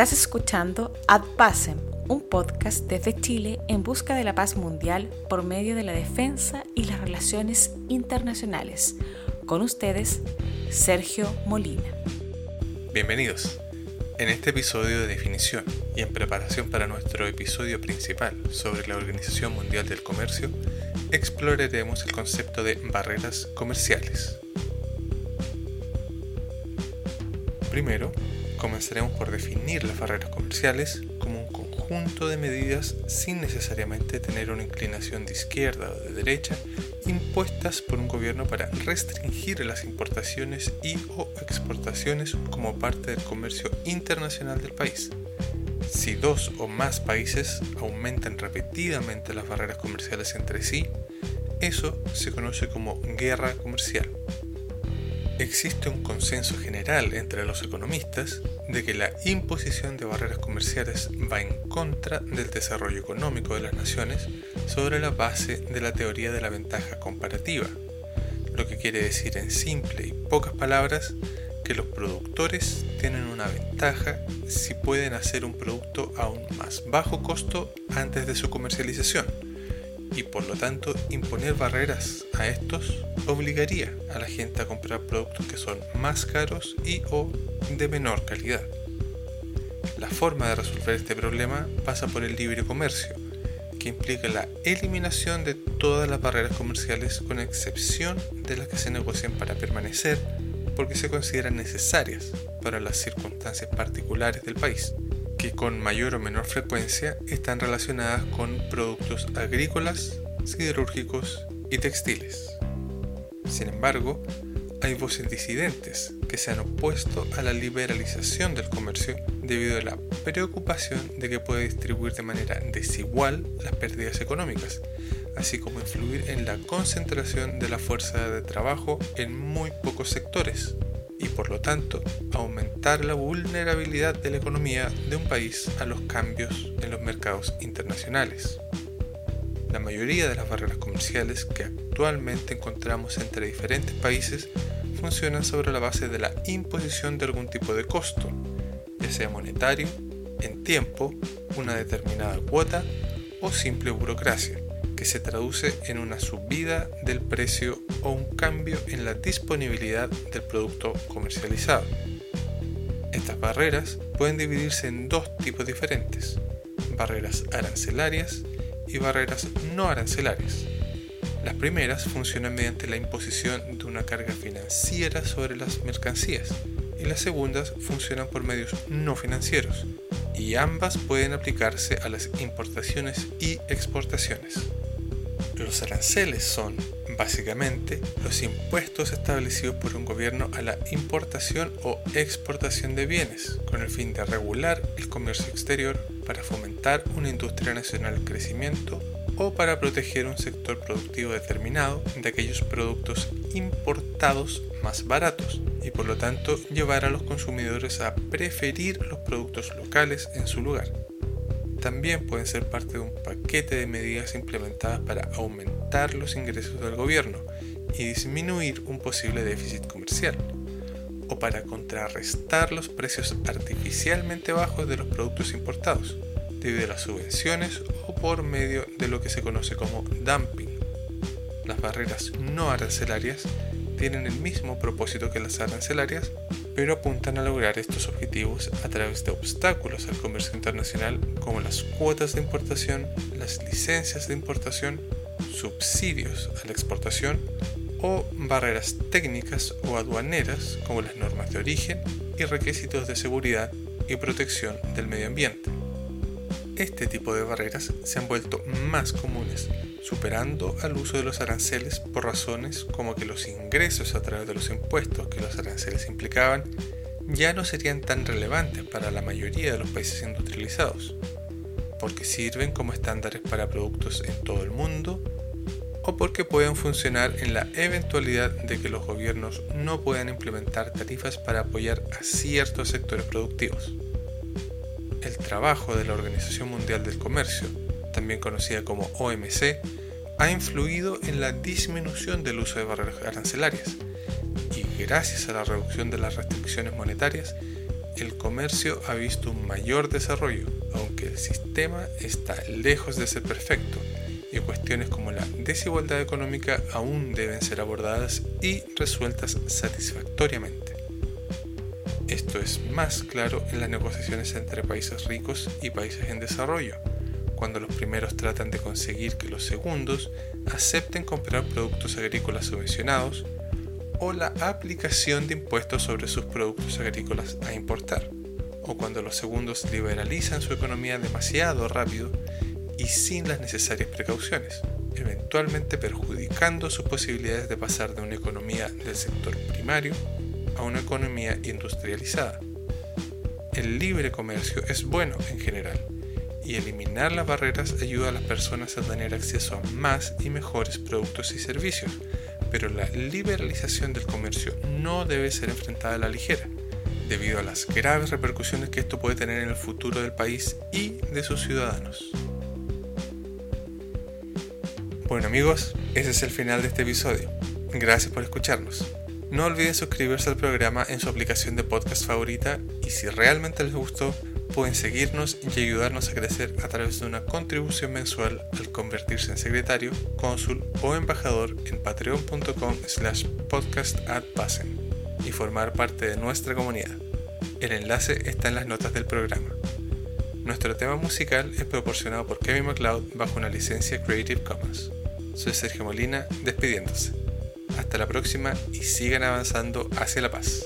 Estás escuchando Ad Pacem, un podcast desde Chile en busca de la paz mundial por medio de la defensa y las relaciones internacionales. Con ustedes, Sergio Molina. Bienvenidos. En este episodio de definición y en preparación para nuestro episodio principal sobre la Organización Mundial del Comercio, exploraremos el concepto de barreras comerciales. Primero, comenzaremos por definir las barreras comerciales como un conjunto de medidas sin necesariamente tener una inclinación de izquierda o de derecha impuestas por un gobierno para restringir las importaciones y o exportaciones como parte del comercio internacional del país. Si dos o más países aumentan repetidamente las barreras comerciales entre sí, eso se conoce como guerra comercial. Existe un consenso general entre los economistas de que la imposición de barreras comerciales va en contra del desarrollo económico de las naciones sobre la base de la teoría de la ventaja comparativa, lo que quiere decir en simple y pocas palabras que los productores tienen una ventaja si pueden hacer un producto a un más bajo costo antes de su comercialización y por lo tanto imponer barreras a estos obligaría a la gente a comprar productos que son más caros y o de menor calidad. La forma de resolver este problema pasa por el libre comercio, que implica la eliminación de todas las barreras comerciales con excepción de las que se negocian para permanecer porque se consideran necesarias para las circunstancias particulares del país que con mayor o menor frecuencia están relacionadas con productos agrícolas, siderúrgicos y textiles. Sin embargo, hay voces disidentes que se han opuesto a la liberalización del comercio debido a la preocupación de que puede distribuir de manera desigual las pérdidas económicas, así como influir en la concentración de la fuerza de trabajo en muy pocos sectores, y por lo tanto aumentar la vulnerabilidad de la economía de un país a los cambios en los mercados internacionales. La mayoría de las barreras comerciales que actualmente encontramos entre diferentes países funcionan sobre la base de la imposición de algún tipo de costo, ya sea monetario, en tiempo, una determinada cuota o simple burocracia que se traduce en una subida del precio o un cambio en la disponibilidad del producto comercializado. Estas barreras pueden dividirse en dos tipos diferentes, barreras arancelarias y barreras no arancelarias. Las primeras funcionan mediante la imposición de una carga financiera sobre las mercancías y las segundas funcionan por medios no financieros y ambas pueden aplicarse a las importaciones y exportaciones. Los aranceles son, básicamente, los impuestos establecidos por un gobierno a la importación o exportación de bienes, con el fin de regular el comercio exterior para fomentar una industria nacional en crecimiento o para proteger un sector productivo determinado de aquellos productos importados más baratos y por lo tanto llevar a los consumidores a preferir los productos locales en su lugar también pueden ser parte de un paquete de medidas implementadas para aumentar los ingresos del gobierno y disminuir un posible déficit comercial, o para contrarrestar los precios artificialmente bajos de los productos importados, debido a las subvenciones o por medio de lo que se conoce como dumping. Las barreras no arancelarias tienen el mismo propósito que las arancelarias, pero apuntan a lograr estos objetivos a través de obstáculos al comercio internacional como las cuotas de importación, las licencias de importación, subsidios a la exportación o barreras técnicas o aduaneras como las normas de origen y requisitos de seguridad y protección del medio ambiente. Este tipo de barreras se han vuelto más comunes superando al uso de los aranceles por razones como que los ingresos a través de los impuestos que los aranceles implicaban ya no serían tan relevantes para la mayoría de los países industrializados, porque sirven como estándares para productos en todo el mundo o porque pueden funcionar en la eventualidad de que los gobiernos no puedan implementar tarifas para apoyar a ciertos sectores productivos. El trabajo de la Organización Mundial del Comercio, también conocida como OMC, ha influido en la disminución del uso de barreras arancelarias y gracias a la reducción de las restricciones monetarias el comercio ha visto un mayor desarrollo, aunque el sistema está lejos de ser perfecto y cuestiones como la desigualdad económica aún deben ser abordadas y resueltas satisfactoriamente. Esto es más claro en las negociaciones entre países ricos y países en desarrollo, cuando los primeros tratan de conseguir que los segundos acepten comprar productos agrícolas subvencionados o la aplicación de impuestos sobre sus productos agrícolas a importar, o cuando los segundos liberalizan su economía demasiado rápido y sin las necesarias precauciones, eventualmente perjudicando sus posibilidades de pasar de una economía del sector primario a una economía industrializada. El libre comercio es bueno en general y eliminar las barreras ayuda a las personas a tener acceso a más y mejores productos y servicios, pero la liberalización del comercio no debe ser enfrentada a la ligera, debido a las graves repercusiones que esto puede tener en el futuro del país y de sus ciudadanos. Bueno amigos, ese es el final de este episodio. Gracias por escucharnos. No olviden suscribirse al programa en su aplicación de podcast favorita y si realmente les gustó, pueden seguirnos y ayudarnos a crecer a través de una contribución mensual al convertirse en secretario, cónsul o embajador en patreon.com slash podcastadpassen y formar parte de nuestra comunidad. El enlace está en las notas del programa. Nuestro tema musical es proporcionado por Kevin MacLeod bajo una licencia Creative Commons. Soy Sergio Molina, despidiéndose. Hasta la próxima y sigan avanzando hacia la paz.